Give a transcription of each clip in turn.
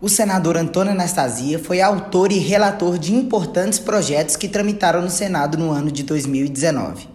O senador Antônio Anastasia foi autor e relator de importantes projetos que tramitaram no Senado no ano de 2019.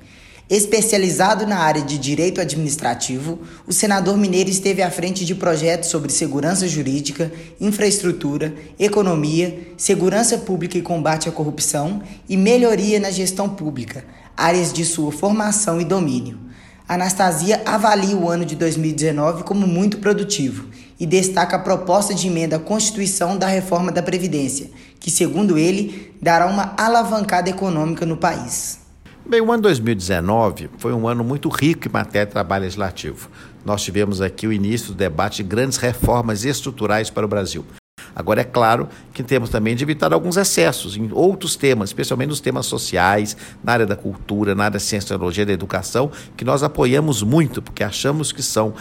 Especializado na área de direito administrativo, o senador mineiro esteve à frente de projetos sobre segurança jurídica, infraestrutura, economia, segurança pública e combate à corrupção e melhoria na gestão pública, áreas de sua formação e domínio. Anastasia avalia o ano de 2019 como muito produtivo e destaca a proposta de emenda à Constituição da reforma da Previdência, que, segundo ele, dará uma alavancada econômica no país. Bem, o ano 2019 foi um ano muito rico em matéria de trabalho legislativo. Nós tivemos aqui o início do debate de grandes reformas estruturais para o Brasil. Agora, é claro que temos também de evitar alguns excessos em outros temas, especialmente nos temas sociais, na área da cultura, na área da ciência, tecnologia, da educação, que nós apoiamos muito, porque achamos que são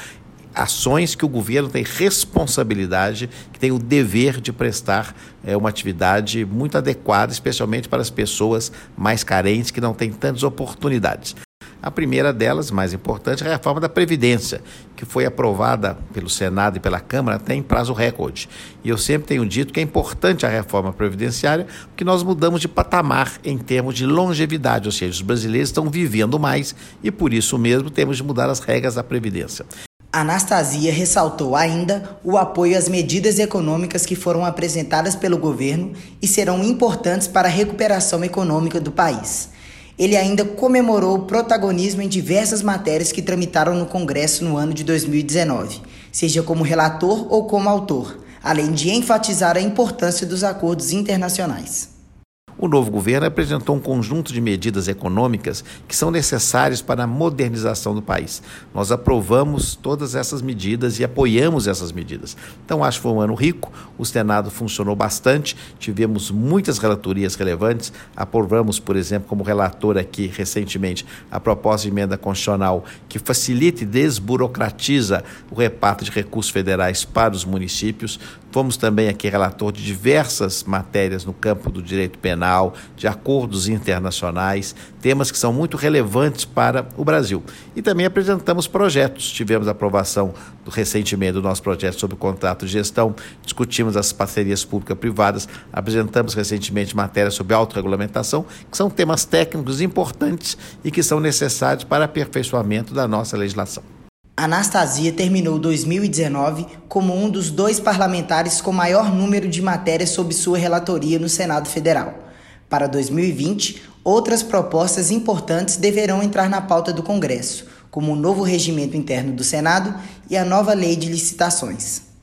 ações que o governo tem responsabilidade, que tem o dever de prestar é, uma atividade muito adequada, especialmente para as pessoas mais carentes que não têm tantas oportunidades. A primeira delas, mais importante, é a reforma da Previdência, que foi aprovada pelo Senado e pela Câmara até em prazo recorde. E eu sempre tenho dito que é importante a reforma previdenciária, porque nós mudamos de patamar em termos de longevidade, ou seja, os brasileiros estão vivendo mais e por isso mesmo temos de mudar as regras da Previdência. Anastasia ressaltou ainda o apoio às medidas econômicas que foram apresentadas pelo governo e serão importantes para a recuperação econômica do país. Ele ainda comemorou o protagonismo em diversas matérias que tramitaram no Congresso no ano de 2019, seja como relator ou como autor, além de enfatizar a importância dos acordos internacionais. O novo governo apresentou um conjunto de medidas econômicas que são necessárias para a modernização do país. Nós aprovamos todas essas medidas e apoiamos essas medidas. Então, acho que foi um ano rico, o Senado funcionou bastante, tivemos muitas relatorias relevantes, aprovamos, por exemplo, como relator aqui recentemente, a proposta de emenda constitucional que facilita e desburocratiza o reparto de recursos federais para os municípios. Fomos também aqui relator de diversas matérias no campo do direito penal, de acordos internacionais, temas que são muito relevantes para o Brasil. E também apresentamos projetos. Tivemos aprovação recentemente do nosso projeto sobre contrato de gestão, discutimos as parcerias público-privadas, apresentamos recentemente matérias sobre autorregulamentação, que são temas técnicos importantes e que são necessários para aperfeiçoamento da nossa legislação. Anastasia terminou 2019 como um dos dois parlamentares com maior número de matérias sob sua relatoria no Senado Federal. Para 2020, outras propostas importantes deverão entrar na pauta do Congresso, como o novo regimento interno do Senado e a nova lei de licitações.